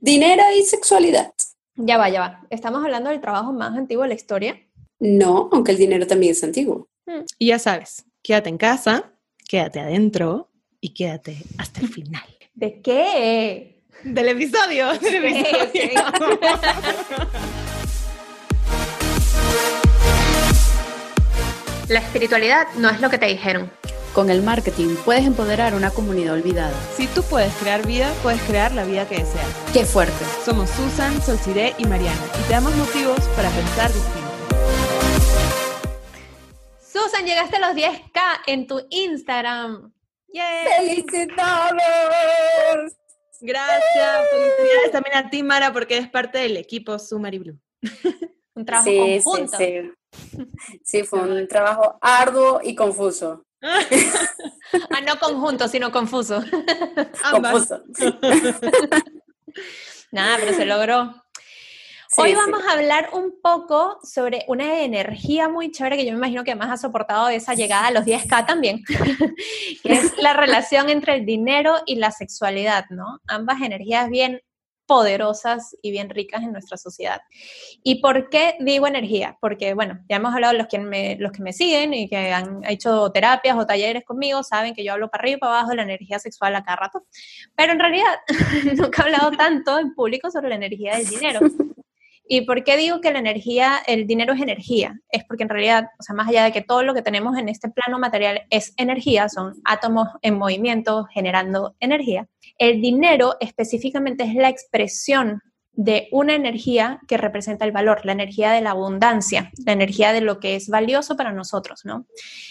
dinero y sexualidad. Ya va, ya va. ¿Estamos hablando del trabajo más antiguo de la historia? No, aunque el dinero también es antiguo. Y ya sabes, quédate en casa, quédate adentro y quédate hasta el final. ¿De qué? Del episodio. Del episodio. La espiritualidad no es lo que te dijeron. Con el marketing puedes empoderar una comunidad olvidada. Si tú puedes crear vida, puedes crear la vida que deseas. ¡Qué fuerte! Somos Susan, Solciré y Mariana y te damos motivos para pensar distinto. Susan, llegaste a los 10k en tu Instagram. ¡Yay! ¡Felicitados! Gracias, felicidades también a ti, Mara, porque eres parte del equipo Sumari Blue. Un trabajo Sí, sí, conjunto. sí. Sí, fue un trabajo arduo y confuso. Ah, no conjunto, sino confuso. Ambas. Confuso. Nada, pero se logró. Sí, Hoy sí. vamos a hablar un poco sobre una energía muy chévere que yo me imagino que además ha soportado esa llegada a los 10K también, que es la relación entre el dinero y la sexualidad, ¿no? Ambas energías bien poderosas y bien ricas en nuestra sociedad. ¿Y por qué digo energía? Porque, bueno, ya hemos hablado, los que me, los que me siguen y que han hecho terapias o talleres conmigo, saben que yo hablo para arriba y para abajo de la energía sexual a cada rato, pero en realidad nunca he hablado tanto en público sobre la energía del dinero. ¿Y por qué digo que la energía, el dinero es energía? Es porque en realidad, o sea, más allá de que todo lo que tenemos en este plano material es energía, son átomos en movimiento generando energía, el dinero específicamente es la expresión de una energía que representa el valor, la energía de la abundancia, la energía de lo que es valioso para nosotros, ¿no?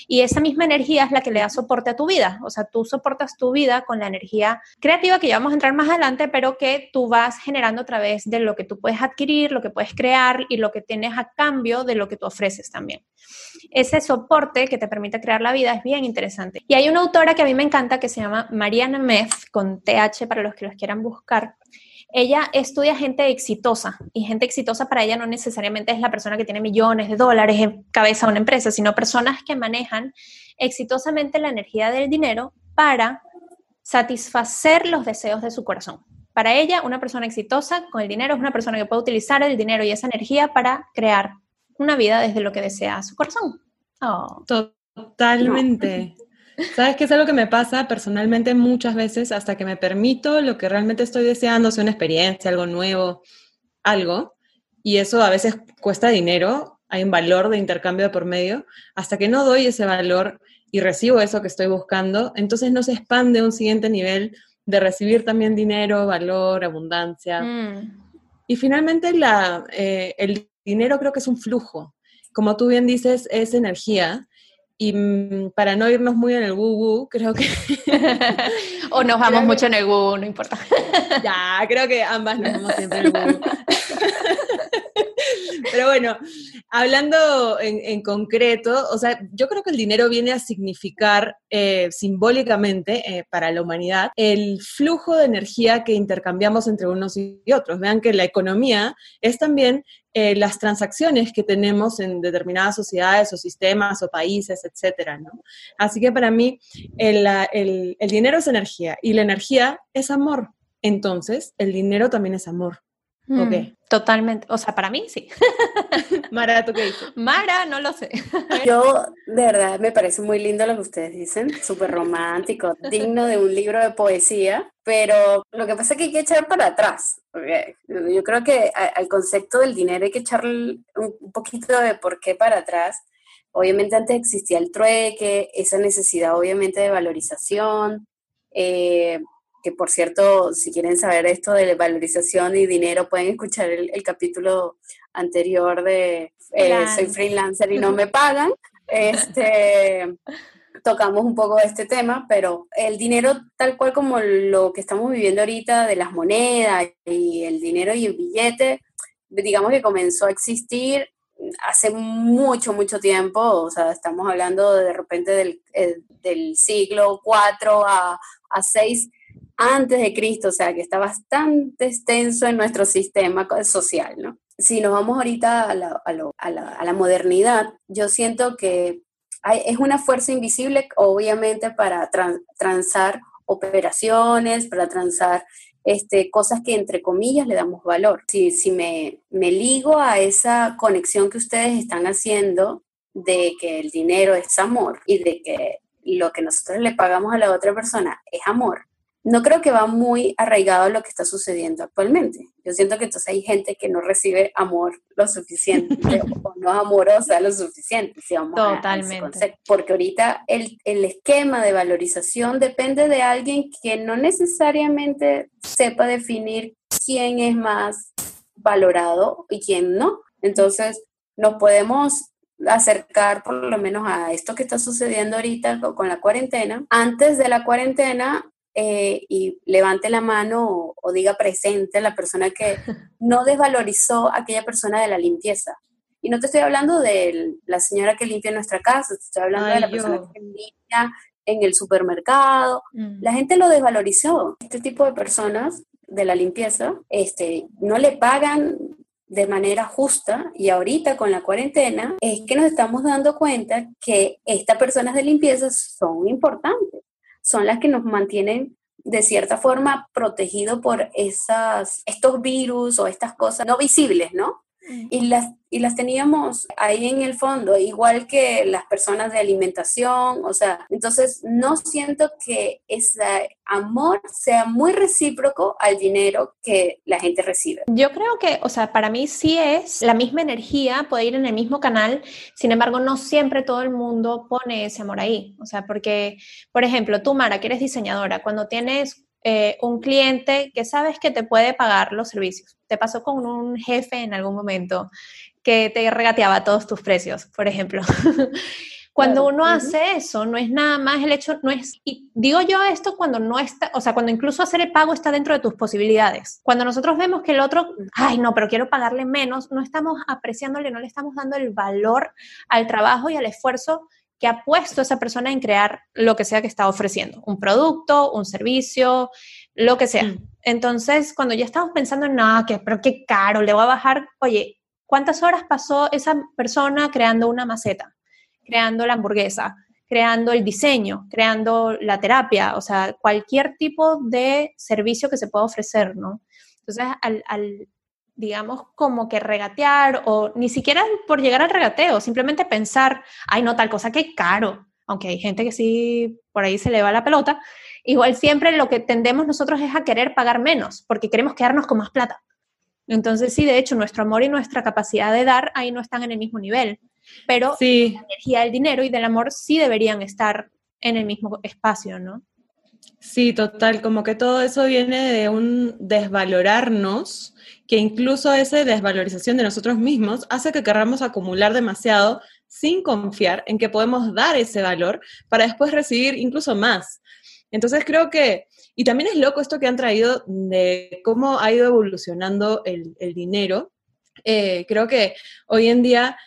Y esa misma energía es la que le da soporte a tu vida, o sea, tú soportas tu vida con la energía creativa que ya vamos a entrar más adelante, pero que tú vas generando a través de lo que tú puedes adquirir, lo que puedes crear y lo que tienes a cambio de lo que tú ofreces también. Ese soporte que te permite crear la vida es bien interesante. Y hay una autora que a mí me encanta que se llama Mariana Meth, con TH para los que los quieran buscar. Ella estudia gente exitosa y gente exitosa para ella no necesariamente es la persona que tiene millones de dólares en cabeza de una empresa, sino personas que manejan exitosamente la energía del dinero para satisfacer los deseos de su corazón. Para ella, una persona exitosa con el dinero es una persona que puede utilizar el dinero y esa energía para crear una vida desde lo que desea su corazón. Oh. Totalmente. ¿Sabes qué es algo que me pasa personalmente muchas veces hasta que me permito lo que realmente estoy deseando, sea una experiencia, algo nuevo, algo, y eso a veces cuesta dinero, hay un valor de intercambio de por medio, hasta que no doy ese valor y recibo eso que estoy buscando, entonces no se expande un siguiente nivel de recibir también dinero, valor, abundancia. Mm. Y finalmente la, eh, el dinero creo que es un flujo. Como tú bien dices, es energía. Y mm, para no irnos muy en el woo-woo, creo que o nos vamos mucho en el Google, no importa. ya, creo que ambas nos vamos siempre en el woo-woo. Pero bueno, hablando en, concreto, o sea, yo creo que el dinero viene a significar eh, simbólicamente eh, para la humanidad el flujo de energía que intercambiamos entre unos y otros. Vean que la economía es también eh, las transacciones que tenemos en determinadas sociedades o sistemas o países, etcétera, ¿no? Así que para mí el- el dinero es energía y la energía es amor. Entonces, el dinero también es amor. Ok. Mm, Totalmente. O sea, para mí sí. Mara, ¿tú qué dices? Mara, no lo sé. Yo, de verdad, me parece muy lindo lo que ustedes dicen, súper romántico, digno de un libro de poesía, pero lo que pasa es que hay que echar para atrás. porque Yo creo que a- al concepto del dinero hay que echarle un un poquito de por qué para atrás. Obviamente antes existía el trueque, esa necesidad obviamente de valorización, eh, que por cierto, si quieren saber esto de valorización y dinero, pueden escuchar el, el capítulo anterior de eh. Soy freelancer y no me pagan. Este, tocamos un poco de este tema, pero el dinero tal cual como lo que estamos viviendo ahorita de las monedas y el dinero y el billete, digamos que comenzó a existir hace mucho, mucho tiempo, o sea, estamos hablando de repente del, eh, del siglo 4 a, a 6 antes de Cristo, o sea, que está bastante extenso en nuestro sistema social, ¿no? Si nos vamos ahorita a la, a lo- a la- a la modernidad, yo siento que hay- es una fuerza invisible, obviamente, para tran- transar operaciones, para transar este, cosas que entre comillas le damos valor. Si, si me, me ligo a esa conexión que ustedes están haciendo de que el dinero es amor y de que lo que nosotros le pagamos a la otra persona es amor, no creo que va muy arraigado a lo que está sucediendo actualmente. Yo siento que entonces hay gente que no recibe amor lo suficiente o no es amorosa lo suficiente. Totalmente. porque ahorita el, el, esquema de valorización depende de alguien que no necesariamente sepa definir quién es más valorado y quién no. Entonces, nos podemos acercar por lo menos a esto que está sucediendo ahorita con la cuarentena. Antes de la cuarentena, eh, y levante la mano o, diga presente la persona que no desvalorizó a aquella persona de la limpieza. Y no te estoy hablando de la señora que limpia nuestra casa, te estoy hablando de la persona que limpia en el supermercado. Mm. La gente lo desvalorizó. Este tipo de personas de la limpieza este, no le pagan de manera justa y ahorita con la cuarentena es que nos estamos dando cuenta que estas personas de limpieza son importantes son las que nos mantienen de cierta forma protegidos por esas, estos virus o estas cosas no visibles, ¿no? Y las, y las teníamos ahí en el fondo, igual que las personas de alimentación, o sea, entonces no siento que ese amor sea muy recíproco al dinero que la gente recibe. Yo creo que, o sea, para mí sí es la misma energía, puede ir en el mismo canal, sin embargo, no siempre todo el mundo pone ese amor ahí, o sea, porque, por ejemplo, tú, Mara, que eres diseñadora, cuando tienes eh, un cliente que sabes que te puede pagar los servicios. Te pasó con un jefe en algún momento que te regateaba todos tus precios, por ejemplo. Cuando uno hace eso, no es nada más el hecho, no es, y digo yo esto cuando no está, o sea, cuando incluso hacer el pago está dentro de tus posibilidades. Cuando nosotros vemos que el otro, ay, no, pero quiero pagarle menos, no estamos apreciándole, no le estamos dando el valor al trabajo y al esfuerzo que ha puesto esa persona en crear lo que sea que está ofreciendo, un producto, un servicio, lo que sea. Mm. Entonces, cuando ya estamos pensando en, no, que, pero qué caro, le voy a bajar, oye, ¿cuántas horas pasó esa persona creando una maceta, creando la hamburguesa, creando el diseño, creando la terapia, o sea, cualquier tipo de servicio que se pueda ofrecer, ¿no? Entonces, al, al digamos, como que regatear o ni siquiera por llegar al regateo, simplemente pensar, ay, no, tal cosa que caro, aunque hay gente que sí por ahí se le va la pelota, igual siempre lo que tendemos nosotros es a querer pagar menos, porque queremos quedarnos con más plata. Entonces, sí, de hecho, nuestro amor y nuestra capacidad de dar ahí no están en el mismo nivel, pero sí. la energía del dinero y del amor sí deberían estar en el mismo espacio, ¿no? Sí, total, como que todo eso viene de un desvalorarnos que incluso esa desvalorización de nosotros mismos hace que queramos acumular demasiado sin confiar en que podemos dar ese valor para después recibir incluso más. Entonces creo que, y también es loco esto que han traído de cómo ha ido evolucionando el, dinero. Eh, creo que hoy en día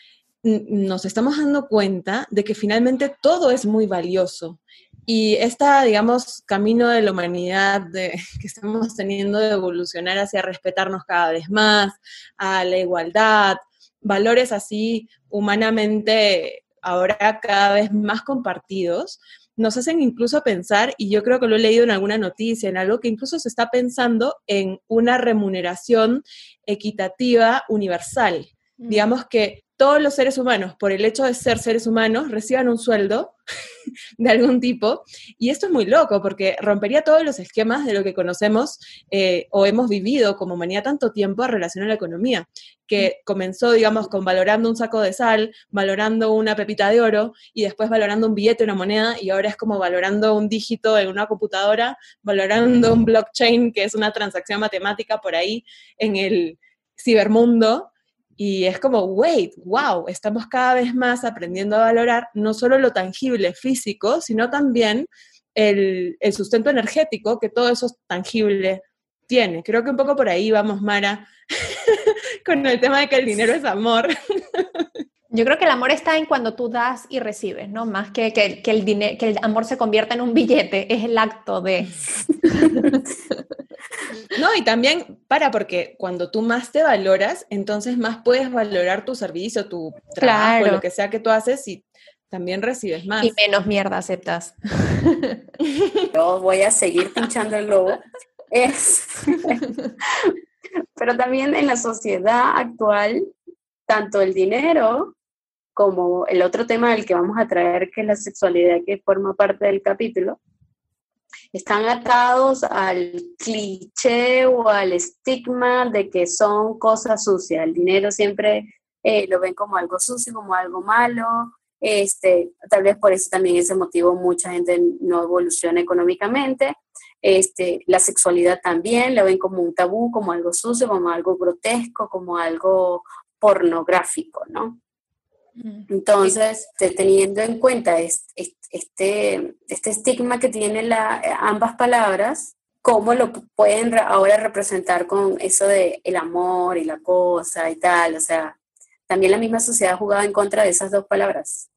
nos estamos dando cuenta de que finalmente todo es muy valioso y este, digamos, camino de la humanidad de, que estamos teniendo de evolucionar hacia respetarnos cada vez más, a la igualdad, valores así humanamente ahora cada vez más compartidos, nos hacen incluso pensar, y yo creo que lo he leído en alguna noticia, en algo que incluso se está pensando en una remuneración equitativa universal. Mm. Digamos que todos los seres humanos, por el hecho de ser seres humanos, reciban un sueldo de algún tipo. Y esto es muy loco porque rompería todos los esquemas de lo que conocemos eh, o hemos vivido como humanidad tanto tiempo en relación a la economía, que comenzó, digamos, con valorando un saco de sal, valorando una pepita de oro y después valorando un billete, una moneda, y ahora es como valorando un dígito en una computadora, valorando un blockchain, que es una transacción matemática por ahí en el cibermundo. Y es como, wait, wow, estamos cada vez más aprendiendo a valorar no solo lo tangible físico, sino también el, sustento energético que todo eso tangible tiene. Creo que un poco por ahí vamos, Mara, con el tema de que el dinero es amor. Yo creo que el amor está en cuando tú das y recibes, ¿no? Más que que, el, dinero, que el amor se convierta en un billete, es el acto de... No, y también para, porque cuando tú más te valoras, entonces más puedes valorar tu servicio, tu trabajo, lo que sea que tú haces y también recibes más. Y menos mierda aceptas. Yo voy a seguir pinchando el globo Es, pero también en la sociedad actual, tanto el dinero como el otro tema del que vamos a traer, que es la sexualidad, que forma parte del capítulo, están atados al cliché o al estigma de que son cosas sucias. El dinero siempre eh, lo ven como algo sucio, como algo malo. Este, tal vez por eso también ese motivo mucha gente no evoluciona económicamente. Este, la sexualidad también lo ven como un tabú, como algo sucio, como algo grotesco, como algo pornográfico, ¿no? Entonces, teniendo en cuenta este, este, estigma que tienen la, ambas palabras, ¿cómo lo pueden ahora representar con eso de el amor y la cosa y tal? O sea, también la misma sociedad ha jugado en contra de esas dos palabras.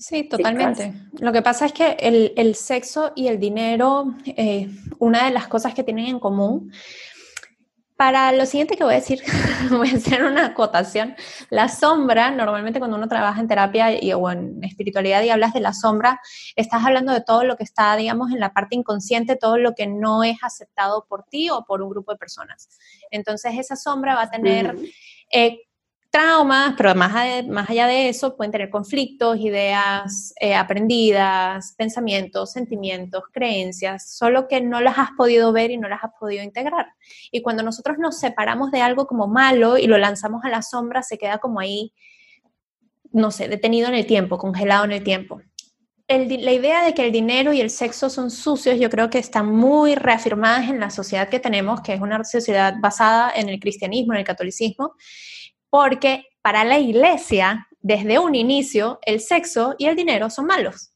Sí, totalmente. Lo que pasa es que el, sexo y el dinero, eh, una de las cosas que tienen en común para lo siguiente que voy a decir, voy a hacer una acotación. La sombra, normalmente cuando uno trabaja en terapia y, o en espiritualidad y hablas de la sombra, estás hablando de todo lo que está, digamos, en la parte inconsciente, todo lo que no es aceptado por ti o por un grupo de personas. Entonces, esa sombra va a tener traumas, pero más, más allá de eso pueden tener conflictos, ideas eh, aprendidas, pensamientos, sentimientos, creencias, solo que no las has podido ver y no las has podido integrar. Y cuando nosotros nos separamos de algo como malo y lo lanzamos a la sombra, se queda como ahí, no sé, detenido en el tiempo, congelado en el tiempo. la idea de que el dinero y el sexo son sucios, yo creo que están muy reafirmadas en la sociedad que tenemos, que es una sociedad basada en el cristianismo, en el catolicismo, porque para la iglesia, desde un inicio, el sexo y el dinero son malos.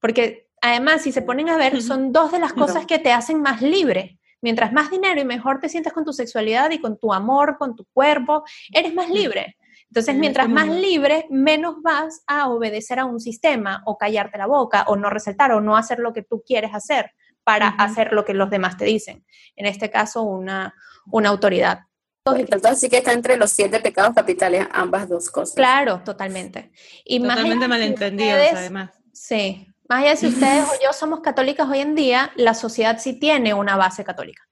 Porque además, si se ponen a ver, son dos de las cosas que te hacen más libre. Mientras más dinero y mejor te sientes con tu sexualidad y con tu amor, con tu cuerpo, eres más libre. Entonces, mientras más libre, menos vas a obedecer a un sistema o callarte la boca o no resaltar o no hacer lo que tú quieres hacer para hacer lo que los demás te dicen. En este caso, una, una autoridad. Entonces sí que está entre los siete pecados capitales ambas dos cosas. Claro, totalmente. Y totalmente malentendidos, además. Sí. Más allá de si ustedes o yo somos católicas hoy en día, la sociedad sí tiene una base católica.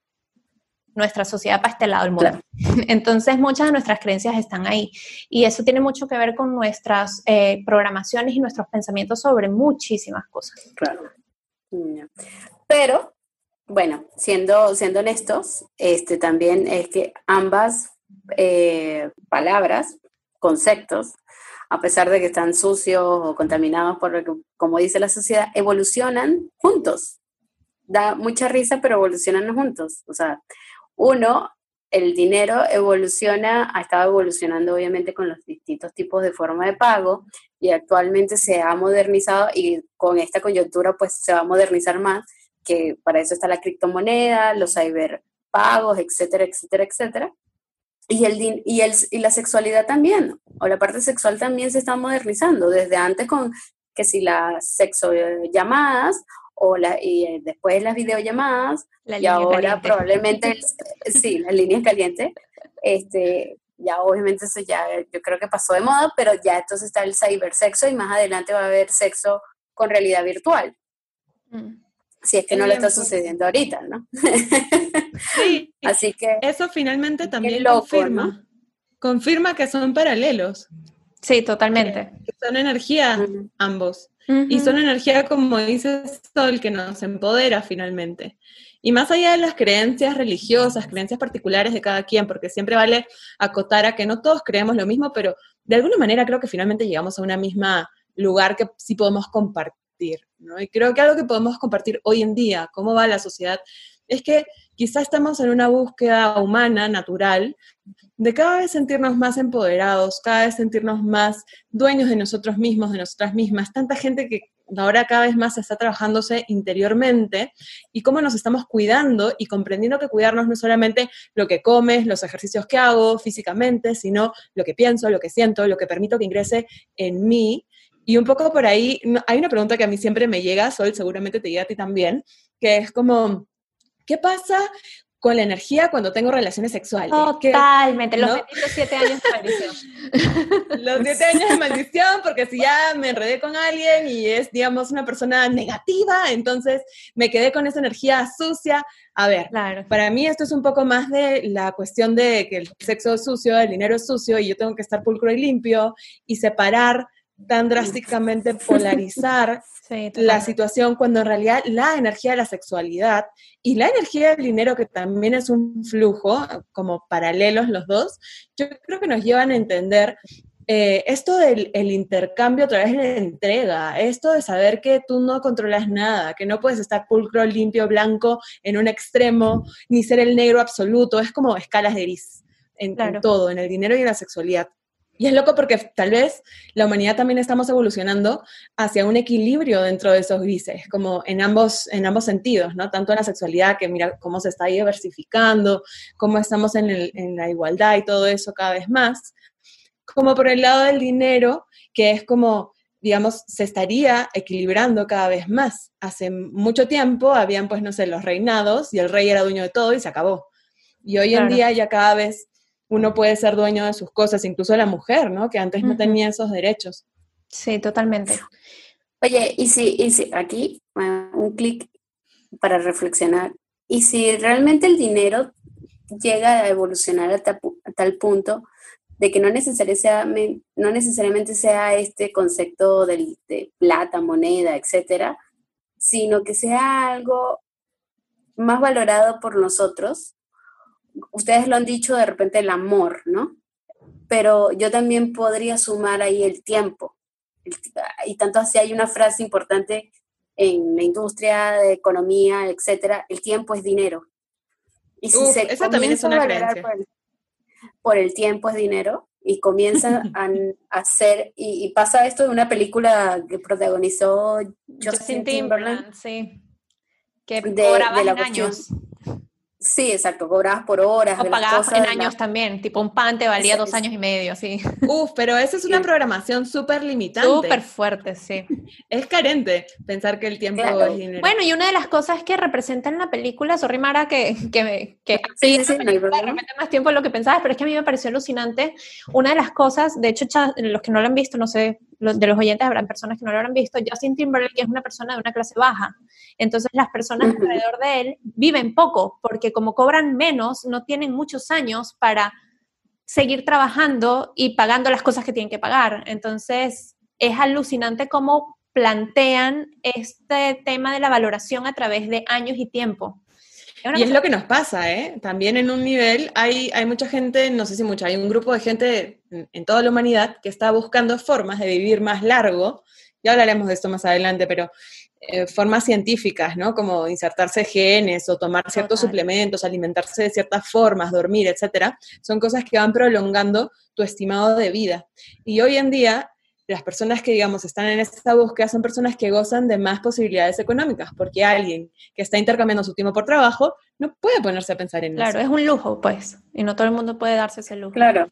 Nuestra sociedad para este lado del mundo. Entonces, muchas de nuestras creencias están ahí. Y eso tiene mucho que ver con nuestras eh, programaciones y nuestros pensamientos sobre muchísimas cosas. Claro. Pero bueno, siendo, siendo honestos, este, también es que ambas eh, palabras, conceptos, a pesar de que están sucios o contaminados por, como dice la sociedad, evolucionan juntos. Da mucha risa, pero evolucionan juntos. O sea, uno, el dinero evoluciona, ha estado evolucionando obviamente con los distintos tipos de forma de pago y actualmente se ha modernizado y con esta coyuntura pues se va a modernizar más que para eso está la criptomoneda, los cyberpagos, etcétera, etcétera, etcétera. Y, el, y, el, y la sexualidad también, o la parte sexual también se está modernizando, desde antes con que si las sexo llamadas o la, y eh, después las videollamadas, y ahora probablemente, sí, las líneas calientes, este, ya obviamente eso ya yo creo que pasó de moda, pero ya entonces está el cibersexo y más adelante va a haber sexo con realidad virtual. Mm si es que no le está sucediendo ahorita, ¿no? Sí, así que... Eso finalmente también confirma, confirma que son paralelos. Sí, totalmente. son energía ambos. Y son energía, como dices, Sol, que nos empodera finalmente. Y más allá de las creencias religiosas, creencias particulares de cada quien, porque siempre vale acotar a que no todos creemos lo mismo, pero de alguna manera creo que finalmente llegamos a una misma lugar que sí podemos compartir y creo que algo que podemos compartir hoy en día, cómo va la sociedad, es que quizá estamos en una búsqueda humana, natural, de cada vez sentirnos más empoderados, cada vez sentirnos más dueños de nosotros mismos, de nosotras mismas. Tanta gente que ahora cada vez más está trabajándose interiormente y cómo nos estamos cuidando y comprendiendo que cuidarnos no es solamente lo que comes, los ejercicios que hago físicamente, sino lo que pienso, lo que siento, lo que permito que ingrese en mí y un poco por ahí, hay una pregunta que a mí siempre me llega, Sol, seguramente te llega a ti también, que es como, ¿qué pasa con la energía cuando tengo relaciones sexuales. Totalmente, los siete años de maldición. los siete años de maldición, porque si ya me enredé con alguien y es, digamos, una persona negativa, entonces me quedé con esa energía sucia. A ver, para mí esto es un poco más de la cuestión de que el sexo es sucio, el dinero es sucio y yo tengo que estar pulcro y limpio y separar tan drásticamente polarizar la situación cuando en realidad la energía de la sexualidad y la energía del dinero, que también es un flujo, como paralelos los dos, yo creo que nos llevan a entender eh, esto del intercambio a través de la entrega, esto de saber que tú no controlas nada, que no puedes estar pulcro, limpio, blanco en un extremo, ni ser el negro absoluto, es como escalas de gris en todo, en el dinero y en la sexualidad. Y es loco porque tal vez la humanidad también estamos evolucionando hacia un equilibrio dentro de esos grises, como en ambos, en ambos sentidos, ¿no? Tanto en la sexualidad, que mira cómo se está diversificando, cómo estamos en, en la igualdad y todo eso cada vez más, como por el lado del dinero, que es como, digamos, se estaría equilibrando cada vez más. Hace mucho tiempo habían, pues, no sé, los reinados y el rey era dueño de todo y se acabó. Y hoy en día ya cada vez uno puede ser dueño de sus cosas, incluso la mujer, ¿no? Que antes no tenía esos derechos. Sí, totalmente. Oye, y si, y si aquí un clic para reflexionar, y si realmente el dinero llega a evolucionar a, tal punto de que no necesariamente, no necesariamente sea este concepto de, de plata, moneda, etcétera, sino que sea algo más valorado por nosotros, ustedes lo han dicho de repente el amor, ¿no? Pero yo también podría sumar ahí el tiempo. y tanto así hay una frase importante en la industria de economía, etcétera, el tiempo es dinero. Y si se esa también es una creencia. Por el, tiempo es dinero y comienza a, hacer, y, pasa esto de una película que protagonizó Justin, Timberlake, sí, que de, la años. Sí, exacto, cobrabas por horas. O pagabas en años también, tipo un pan te valía dos años y medio, sí. Uf, pero eso es una programación súper limitante. Súper fuerte, sí. Es carente pensar que el tiempo es dinero. Bueno, y una de las cosas que representa en la película, sorry Mara, que, que, que sí, sí, no más tiempo de lo que pensabas, pero es que a mí me pareció alucinante. Una de las cosas, de hecho, los que no lo han visto, no sé, de los oyentes habrán personas que no lo habrán visto, Justin Timberlake es una persona de una clase baja. Entonces las personas alrededor de él viven poco porque como cobran menos, no tienen muchos años para seguir trabajando y pagando las cosas que tienen que pagar. Entonces es alucinante cómo plantean este tema de la valoración a través de años y tiempo. Y es lo que nos pasa, ¿eh? También en un nivel hay, hay mucha gente, no sé si mucha, hay un grupo de gente en, toda la humanidad que está buscando formas de vivir más largo. Ya hablaremos de esto más adelante, pero eh, formas científicas, ¿no? Como insertarse genes o tomar ciertos suplementos, alimentarse de ciertas formas, dormir, etcétera, son cosas que van prolongando tu estimado de vida. Y hoy en día las personas que, digamos, están en esta búsqueda son personas que gozan de más posibilidades económicas, porque alguien que está intercambiando su tiempo por trabajo no puede ponerse a pensar en eso. Claro, es un lujo, pues, y no todo el mundo puede darse ese lujo. Claro.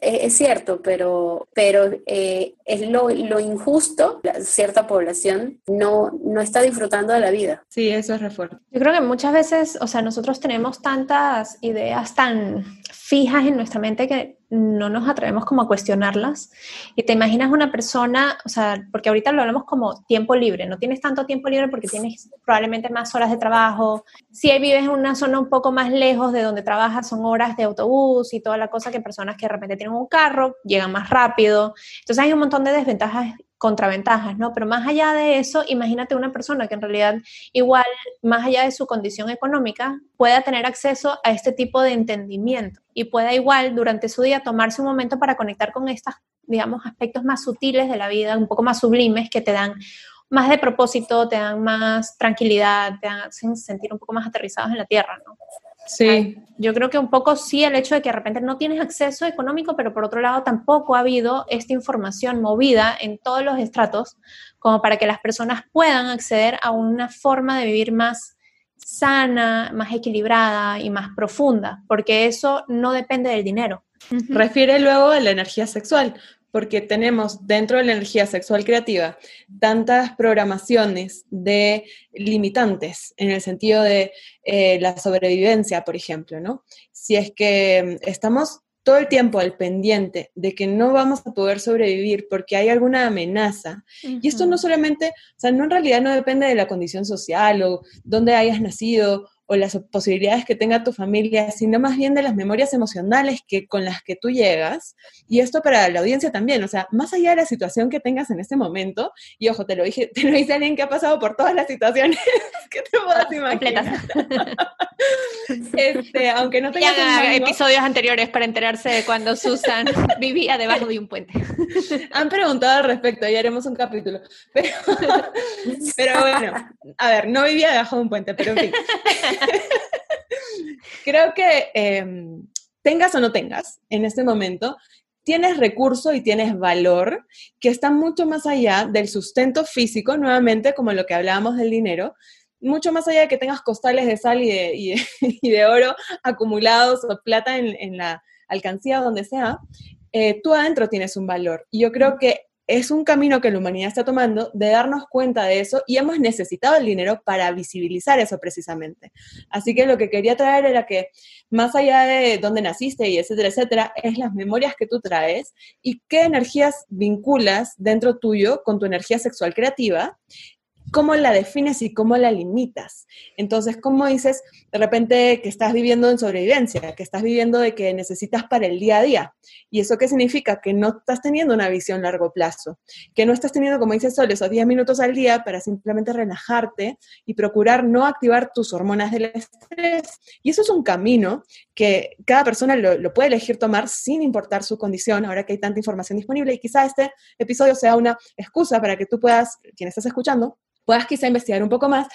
Es cierto, pero, pero eh, es lo, lo, injusto, cierta población no, no está disfrutando de la vida. Sí, eso es refuerzo. Yo creo que muchas veces, o sea, nosotros tenemos tantas ideas tan fijas en nuestra mente que no nos atrevemos como a cuestionarlas. Y te imaginas una persona, o sea, porque ahorita lo hablamos como tiempo libre, no tienes tanto tiempo libre porque tienes probablemente más horas de trabajo. Si vives en una zona un poco más lejos de donde trabajas, son horas de autobús y toda la cosa que personas que de repente tienen un carro llegan más rápido. Entonces hay un montón de desventajas contraventajas, ¿no? Pero más allá de eso, imagínate una persona que en realidad igual, más allá de su condición económica, pueda tener acceso a este tipo de entendimiento y pueda igual durante su día tomarse un momento para conectar con estos, digamos, aspectos más sutiles de la vida, un poco más sublimes que te dan más de propósito, te dan más tranquilidad, te hacen sentir un poco más aterrizados en la tierra, ¿no? Sí. Yo creo que un poco sí el hecho de que de repente no tienes acceso económico, pero por otro lado tampoco ha habido esta información movida en todos los estratos como para que las personas puedan acceder a una forma de vivir más sana, más equilibrada y más profunda, porque eso no depende del dinero. Refiere luego a la energía sexual, porque tenemos dentro de la energía sexual creativa tantas programaciones de limitantes en el sentido de eh, la sobrevivencia, por ejemplo, ¿no? Si es que estamos todo el tiempo al pendiente de que no vamos a poder sobrevivir porque hay alguna amenaza. Y esto no solamente, o sea, no en realidad no depende de la condición social o dónde hayas nacido o las posibilidades que tenga tu familia, sino más bien de las memorias emocionales que, con las que tú llegas. Y esto para la audiencia también, o sea, más allá de la situación que tengas en este momento, y ojo, te lo dije, te lo dice alguien que ha pasado por todas las situaciones que te puedas imaginar. este, aunque no tengas episodios anteriores para enterarse de cuando Susan vivía debajo de un puente. Han preguntado al respecto, ya haremos un capítulo. Pero, pero bueno, a ver, no vivía debajo de un puente, pero en fin. Creo que em, tengas o no tengas en este momento, tienes recurso y tienes valor que está mucho más allá del sustento físico, nuevamente como lo que hablábamos del dinero, mucho más allá de que tengas costales de sal y de, oro acumulados o plata en, la alcancía donde sea, eh, tú adentro tienes un valor. Y yo creo que es un camino que la humanidad está tomando de darnos cuenta de eso y hemos necesitado el dinero para visibilizar eso precisamente. Así que lo que quería traer era que más allá de dónde naciste y etcétera, etcétera, es las memorias que tú traes y qué energías vinculas dentro tuyo con tu energía sexual creativa cómo la defines y cómo la limitas. Entonces, ¿cómo dices de repente que estás viviendo en sobrevivencia, que estás viviendo de que necesitas para el día a día? ¿Y eso qué significa? Que no estás teniendo una visión a largo plazo, que no estás teniendo, como dices Sol, esos 10 minutos al día para simplemente relajarte y procurar no activar tus hormonas del estrés. Y eso es un camino que cada persona lo, puede elegir tomar sin importar su condición, ahora que hay tanta información disponible. Y quizá este episodio sea una excusa para que tú puedas, quien estás escuchando, puedas quizá investigar un poco más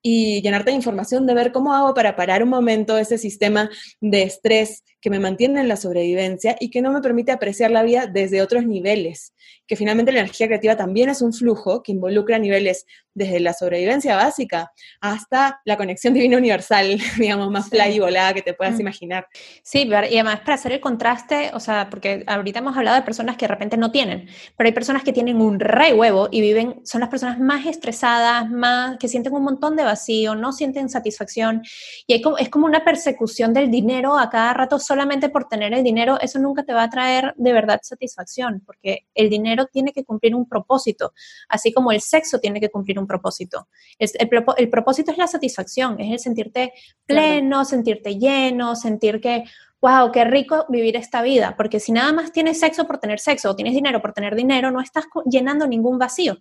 y llenarte de información de ver cómo hago para parar un momento ese sistema de estrés que me mantiene en la sobrevivencia y que no me permite apreciar la vida desde otros niveles. Que finalmente la energía creativa también es un flujo que involucra niveles desde la sobrevivencia básica hasta la conexión divina universal, digamos, más playa y volada que te puedas mm. imaginar. Sí, y además para hacer el contraste, o sea, porque ahorita hemos hablado de personas que de repente no tienen, pero hay personas que tienen un re huevo y viven, son las personas más estresadas, más, que sienten un montón de vacío, no sienten satisfacción, y como, es como una persecución del dinero a cada rato solamente por tener el dinero, eso nunca te va a traer de verdad satisfacción, porque el dinero tiene que cumplir un propósito, así como el sexo tiene que cumplir un propósito. el, el, propósito es la satisfacción, es el sentirte pleno, sentirte lleno, sentir que, wow, qué rico vivir esta vida, porque si nada más tienes sexo por tener sexo o tienes dinero por tener dinero, no estás llenando ningún vacío.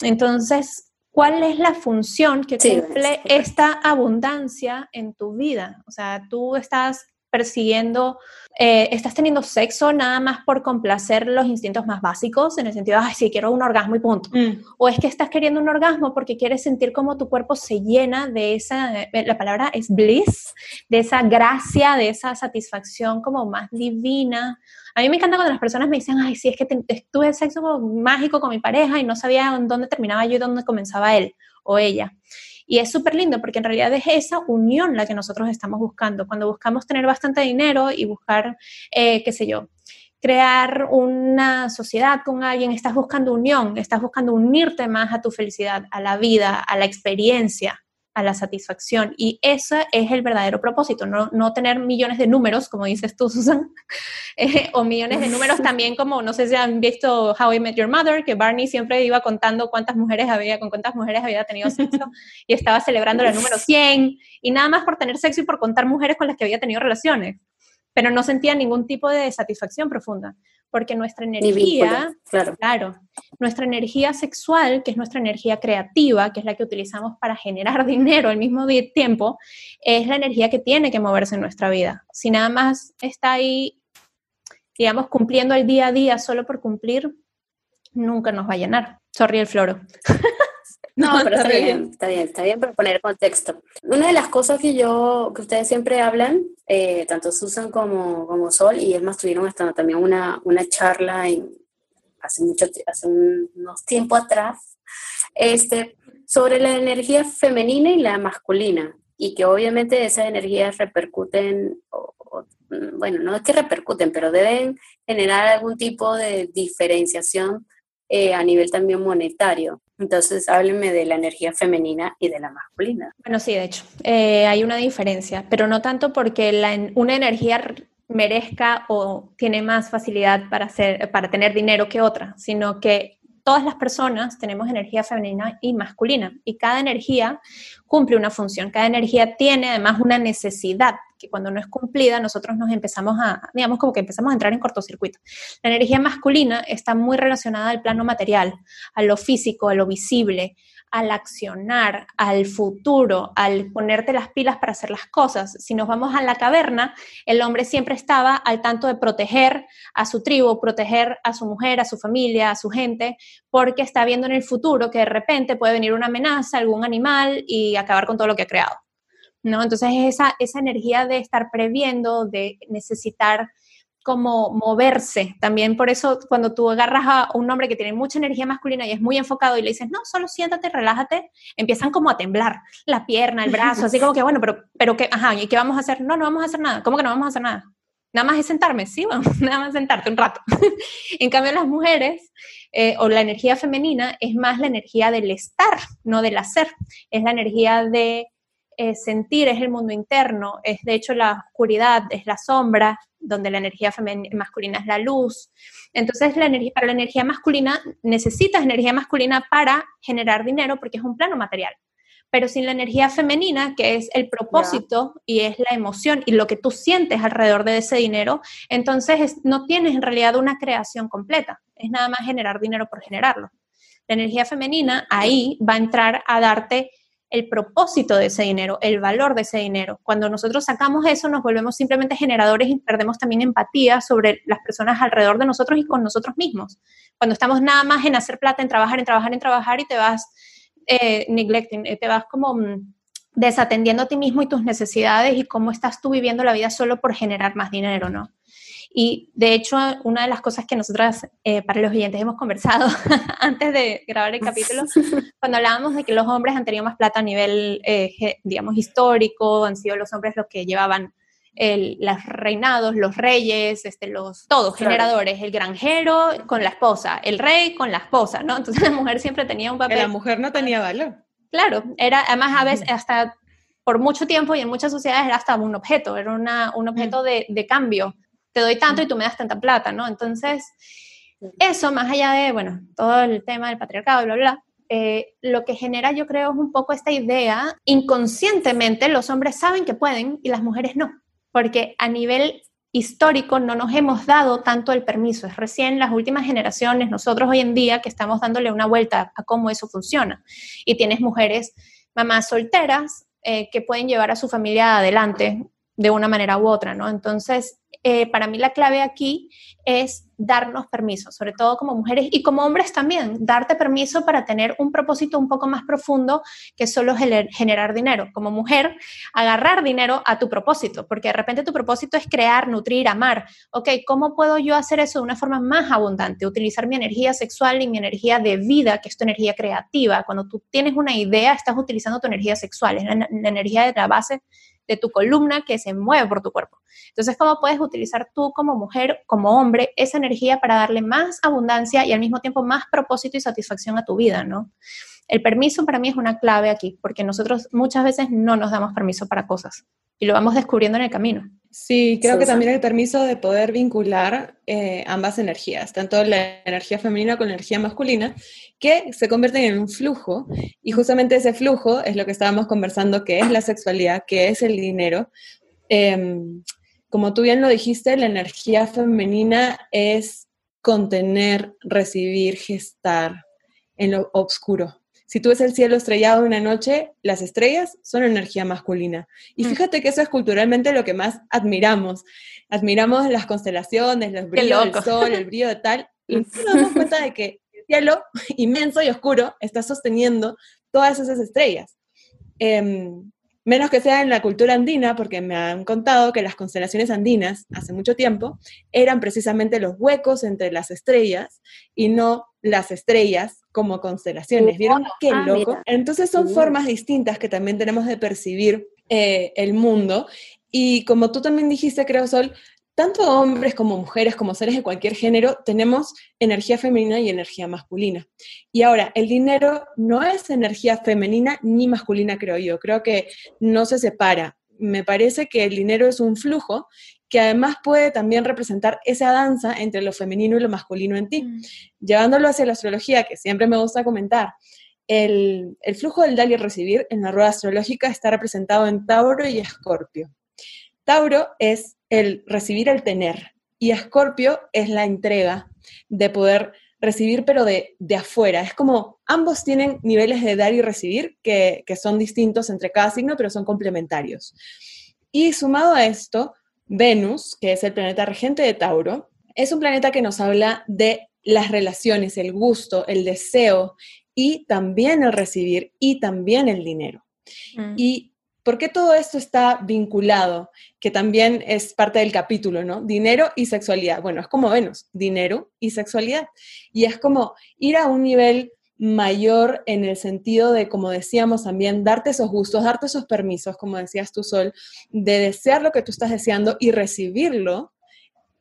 Entonces, ¿Cuál es la función que cumple esta abundancia en tu vida? O sea, tú estás persiguiendo, eh, estás teniendo sexo nada más por complacer los instintos más básicos, en el sentido, ay, sí, quiero un orgasmo y punto. Mm. O es que estás queriendo un orgasmo porque quieres sentir como tu cuerpo se llena de esa, eh, la palabra es bliss, de esa gracia, de esa satisfacción como más divina. A mí me encanta cuando las personas me dicen, ay, sí, es que tuve sexo mágico con mi pareja y no sabía dónde terminaba yo y dónde comenzaba él o ella. Y es súper lindo porque en realidad es esa unión la que nosotros estamos buscando. Cuando buscamos tener bastante dinero y buscar, eh, qué sé yo, crear una sociedad con alguien, estás buscando unión, estás buscando unirte más a tu felicidad, a la vida, a la experiencia a la satisfacción. Y ese es el verdadero propósito, no, no tener millones de números, como dices tú, Susan, eh, o millones de números también como, no sé si han visto How I Met Your Mother, que Barney siempre iba contando cuántas mujeres había, con cuántas mujeres había tenido sexo, y estaba celebrando el número 100, y nada más por tener sexo y por contar mujeres con las que había tenido relaciones, pero no sentía ningún tipo de satisfacción profunda porque nuestra energía, claro. nuestra energía sexual, que es nuestra energía creativa, que es la que utilizamos para generar dinero al mismo tiempo, es la energía que tiene que moverse en nuestra vida. Si nada más está ahí, digamos, cumpliendo el día a día solo por cumplir, nunca nos va a llenar. Sorry el floro. No, pero está bien, está bien, está bien para poner contexto. Una de las cosas que yo, que ustedes siempre hablan, eh, tanto Susan como, como Sol, y es más, tuvieron hasta también una, una charla en, hace mucho, hace unos tiempo atrás, este, sobre la energía femenina y la masculina, y que obviamente esas energías repercuten, bueno, no es que repercuten, pero deben generar algún tipo de diferenciación eh, a nivel también monetario. Entonces, háblenme de la energía femenina y de la masculina. Bueno, sí, de hecho, eh, hay una diferencia, pero no tanto porque la, una energía merezca o tiene más facilidad para, hacer, para tener dinero que otra, sino que todas las personas tenemos energía femenina y masculina y cada energía cumple una función, cada energía tiene además una necesidad que cuando no es cumplida nosotros nos empezamos a, digamos como que empezamos a entrar en cortocircuito. La energía masculina está muy relacionada al plano material, a lo físico, a lo visible, al accionar, al futuro, al ponerte las pilas para hacer las cosas. Si nos vamos a la caverna, el hombre siempre estaba al tanto de proteger a su tribu, proteger a su mujer, a su familia, a su gente, porque está viendo en el futuro que de repente puede venir una amenaza, algún animal y acabar con todo lo que ha creado. ¿No? Entonces esa, esa energía de estar previendo, de necesitar como moverse. También por eso cuando tú agarras a un hombre que tiene mucha energía masculina y es muy enfocado y le dices, no, solo siéntate, relájate, empiezan como a temblar la pierna, el brazo, así como que, bueno, pero, pero ¿qué, ajá, ¿y qué vamos a hacer? No, no vamos a hacer nada. ¿Cómo que no vamos a hacer nada? Nada más es sentarme, sí, nada más sentarte un rato. en cambio, las mujeres eh, o la energía femenina es más la energía del estar, no del hacer. Es la energía de eh, sentir, es el mundo interno, es de hecho la oscuridad, es la sombra, donde la energía masculina es la luz. Entonces, la energía, para la energía masculina necesitas energía masculina para generar dinero porque es un plano material. Pero sin la energía femenina, que es el propósito y es la emoción y lo que tú sientes alrededor de ese dinero, entonces no tienes en realidad una creación completa. Es nada más generar dinero por generarlo. La energía femenina ahí va a entrar a darte el propósito de ese dinero, el valor de ese dinero. Cuando nosotros sacamos eso, nos volvemos simplemente generadores y perdemos también empatía sobre las personas alrededor de nosotros y con nosotros mismos. Cuando estamos nada más en hacer plata, en trabajar, en trabajar, en trabajar y te vas eh, neglecting, eh, te vas como mm, desatendiendo a ti mismo y tus necesidades y cómo estás tú viviendo la vida solo por generar más dinero, ¿no? Y de hecho, una de las cosas que nosotras eh, para los oyentes hemos conversado antes de grabar el capítulo, cuando hablábamos de que los hombres han tenido más plata a nivel, eh, digamos, histórico, han sido los hombres los que llevaban los reinados, los reyes, este, los, todos, generadores, el granjero con la esposa, el rey con la esposa, ¿no? Entonces la mujer siempre tenía un papel. La mujer no tenía valor. Claro, era además a veces hasta por mucho tiempo y en muchas sociedades era hasta un objeto, era una, un objeto de, de cambio te doy tanto y tú me das tanta plata, ¿no? Entonces, eso, más allá de, bueno, todo el tema del patriarcado, bla, bla, eh, lo que genera, yo creo, es un poco esta idea, inconscientemente los hombres saben que pueden y las mujeres no, porque a nivel histórico no nos hemos dado tanto el permiso. Es recién las últimas generaciones, nosotros hoy en día, que estamos dándole una vuelta a cómo eso funciona. Y tienes mujeres, mamás solteras, eh, que pueden llevar a su familia adelante de una manera u otra, ¿no? Entonces, eh, para mí la clave aquí es darnos permiso, sobre todo como mujeres y como hombres también, darte permiso para tener un propósito un poco más profundo que solo generar dinero. Como mujer, agarrar dinero a tu propósito, porque de repente tu propósito es crear, nutrir, amar. Ok, ¿cómo puedo yo hacer eso de una forma más abundante? Utilizar mi energía sexual y mi energía de vida, que es tu energía creativa. Cuando tú tienes una idea, estás utilizando tu energía sexual, es la, la energía de la base de tu columna que se mueve por tu cuerpo. Entonces, ¿cómo puedes utilizar tú como mujer, como hombre, esa energía para darle más abundancia y al mismo tiempo más propósito y satisfacción a tu vida, ¿no? El permiso para mí es una clave aquí, porque nosotros muchas veces no nos damos permiso para cosas y lo vamos descubriendo en el camino. Sí, creo que también el permiso de poder vincular eh, ambas energías, tanto la energía femenina con la energía masculina, que se convierten en un flujo y justamente ese flujo es lo que estábamos conversando, que es la sexualidad, que es el dinero. Em, como tú bien lo dijiste, la energía femenina es contener, recibir, gestar en lo oscuro, si tú ves el cielo estrellado una noche, las estrellas son energía masculina. Y mm. fíjate que eso es culturalmente lo que más admiramos. Admiramos las constelaciones, los brillos del sol, el brillo de tal, y nos damos cuenta de que el cielo inmenso y oscuro está sosteniendo todas esas estrellas. Em, menos que sea en la cultura andina, porque me han contado que las constelaciones andinas, hace mucho tiempo, eran precisamente los huecos entre las estrellas y no las estrellas como constelaciones. ¿Vieron qué ah, loco? Entonces son formas distintas que también tenemos de percibir eh, el mundo. Y como tú también dijiste, creo, Sol, tanto hombres como mujeres, como seres de cualquier género, tenemos energía femenina y energía masculina. Y ahora, el dinero no es energía femenina ni masculina, creo yo. Creo que no se separa. Me parece que el dinero es un flujo que además puede también representar esa danza entre lo femenino y lo masculino en ti. Mm. Llevándolo hacia la astrología, que siempre me gusta comentar, el, el, flujo del dar y recibir en la rueda astrológica está representado en Tauro y Escorpio. Tauro es el recibir, el tener, y Escorpio es la entrega de poder recibir, pero de, afuera. Es como ambos tienen niveles de dar y recibir que, que son distintos entre cada signo, pero son complementarios. Y sumado a esto, Venus, que es el planeta regente de Tauro, es un planeta que nos habla de las relaciones, el gusto, el deseo y también el recibir y también el dinero. Mm. Y ¿Por qué todo esto está vinculado? Que también es parte del capítulo, ¿no? Dinero y sexualidad. Bueno, es como Venus, dinero y sexualidad. Y es como ir a un nivel mayor en el sentido de, como decíamos también, darte esos gustos, darte esos permisos, como decías tú, Sol, de desear lo que tú estás deseando y recibirlo,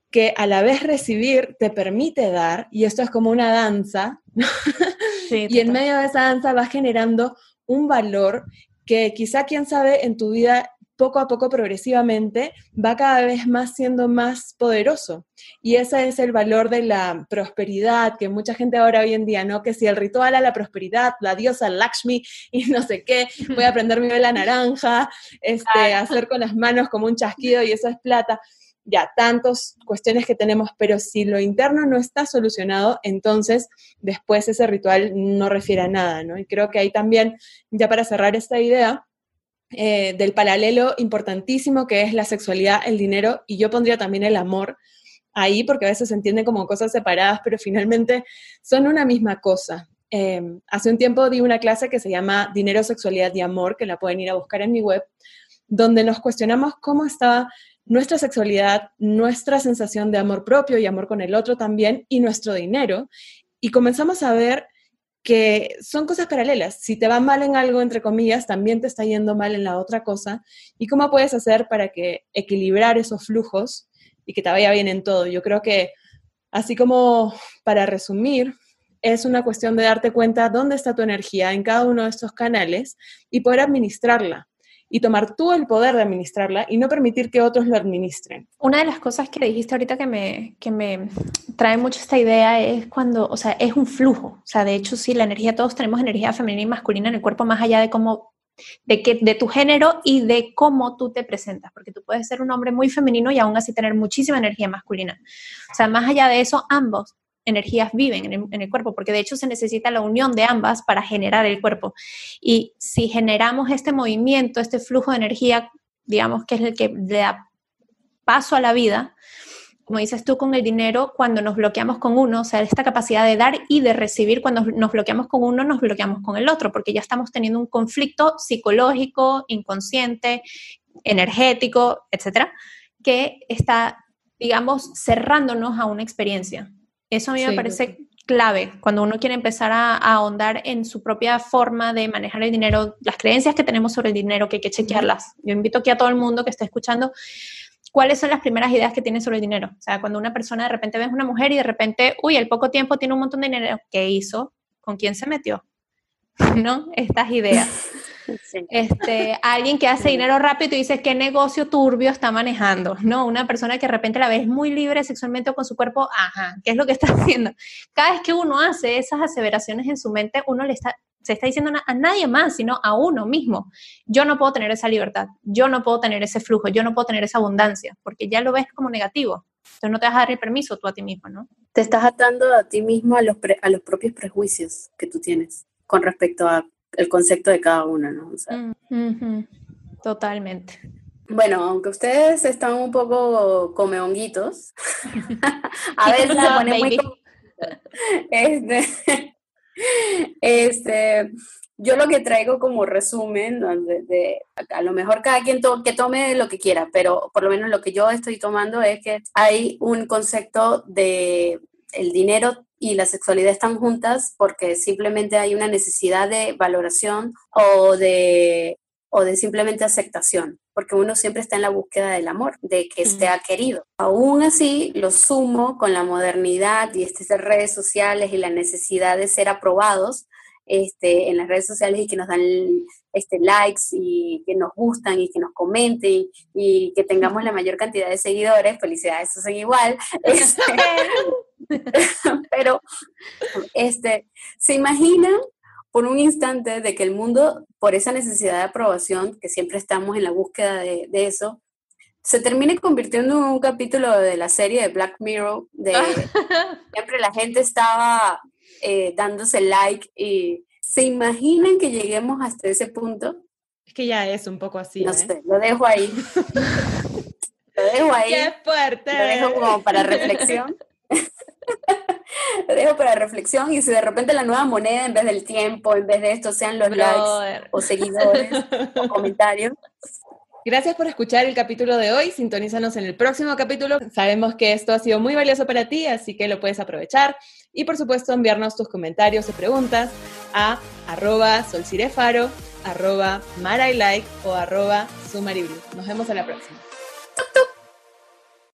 que a la vez recibir te permite dar, y esto es como una danza, y en medio de esa danza va generando un valor que quizá, quién sabe, en tu vida poco a poco, progresivamente, va cada vez más siendo más poderoso. Y ese es el valor de la prosperidad, que mucha gente ahora hoy en día, ¿no? Que si el ritual a la prosperidad, la diosa Lakshmi y no sé qué, voy a prender mi vela naranja, este, hacer con las manos como un chasquido y eso es plata. Ya, tantas cuestiones que tenemos, pero si lo interno no está solucionado, entonces después ese ritual no refiere a nada, ¿no? Y creo que ahí también, ya para cerrar esta idea, eh, del paralelo importantísimo que es la sexualidad, el dinero, y yo pondría también el amor ahí, porque a veces se entienden como cosas separadas, pero finalmente son una misma cosa. Em, hace un tiempo di una clase que se llama Dinero, Sexualidad y Amor, que la pueden ir a buscar en mi web, donde nos cuestionamos cómo está nuestra sexualidad, nuestra sensación de amor propio y amor con el otro también, y nuestro dinero. Y comenzamos a ver que son cosas paralelas. Si te va mal en algo, entre comillas, también te está yendo mal en la otra cosa. ¿Y cómo puedes hacer para que equilibrar esos flujos y que te vaya bien en todo? Yo creo que, así como para resumir, es una cuestión de darte cuenta dónde está tu energía en cada uno de estos canales y poder administrarla y tomar tú el poder de administrarla y no permitir que otros lo administren. Una de las cosas que dijiste ahorita que me, que me trae mucho esta idea es cuando, o sea, es un flujo. O sea, de hecho, sí, la energía, todos tenemos energía femenina y masculina en el cuerpo, más allá de cómo de, que, de tu género y de cómo tú te presentas, porque tú puedes ser un hombre muy femenino y aún así tener muchísima energía masculina. O sea, más allá de eso, ambos energías viven en el, cuerpo, porque de hecho se necesita la unión de ambas para generar el cuerpo. Y si generamos este movimiento, este flujo de energía, digamos que es el que da paso a la vida, como dices tú con el dinero, cuando nos bloqueamos con uno, o sea, esta capacidad de dar y de recibir, cuando nos bloqueamos con uno, nos bloqueamos con el otro, porque ya estamos teniendo un conflicto psicológico, inconsciente, energético, etcétera, que está, digamos, cerrándonos a una experiencia. Eso a mí me parece clave cuando uno quiere empezar a, ahondar en su propia forma de manejar el dinero, las creencias que tenemos sobre el dinero, que hay que chequearlas. Yo invito aquí a todo el mundo que esté escuchando, ¿cuáles son las primeras ideas que tienes sobre el dinero? O sea, cuando una persona de repente ves una mujer y de repente, uy, al poco tiempo tiene un montón de dinero, ¿qué hizo? ¿Con quién se metió? ¿No? Estas ideas. Este, alguien que hace dinero rápido y dices qué negocio turbio está manejando, ¿no? Una persona que de repente la ves muy libre sexualmente con su cuerpo, ajá, ¿qué es lo que está haciendo? Cada vez que uno hace esas aseveraciones en su mente, uno le está, se está diciendo a nadie más, sino a uno mismo. Yo no puedo tener esa libertad, yo no puedo tener ese flujo, yo no puedo tener esa abundancia, porque ya lo ves como negativo. Entonces no te vas a dar el permiso tú a ti mismo, ¿no? Te estás atando a ti mismo a los, a los propios prejuicios que tú tienes con respecto a el concepto de cada uno, ¿no? Mm, totalmente. Bueno, aunque ustedes están un poco come honguitos, a veces se pone muy... Este, este, yo lo que traigo como resumen, de, a lo mejor cada quien que tome lo que quiera, pero por lo menos lo que yo estoy tomando es que hay un concepto de el dinero y la sexualidad están juntas porque simplemente hay una necesidad de valoración o de o de simplemente aceptación, porque uno siempre está en la búsqueda del amor, de que sea querido. Aún así, lo sumo con la modernidad y estas redes sociales y la necesidad de ser aprobados este, en las redes sociales y que nos dan este, likes y que nos gustan y que nos comenten y, que tengamos la mayor cantidad de seguidores. Felicidades, eso son igual. Este, pero, este, ¿se imaginan por un instante de que el mundo, por esa necesidad de aprobación, que siempre estamos en la búsqueda de, eso, se termine convirtiendo en un capítulo de la serie de Black Mirror, de siempre la gente estaba eh, dándose like y se imaginan que lleguemos hasta ese punto. Es que ya es un poco así. No ¿eh? sé, lo dejo ahí. lo dejo ahí. ¡Qué fuerte! Lo dejo como para reflexión. Lo dejo para reflexión y si de repente la nueva moneda en vez del tiempo, en vez de esto, sean los likes o seguidores o comentarios. Gracias por escuchar el capítulo de hoy. Sintonízanos en el próximo capítulo. Sabemos que esto ha sido muy valioso para ti, así que lo puedes aprovechar. Y por supuesto, enviarnos tus comentarios y preguntas a arroba solcirefaro, arroba maralike o arroba sumariblu. Nos vemos a la próxima.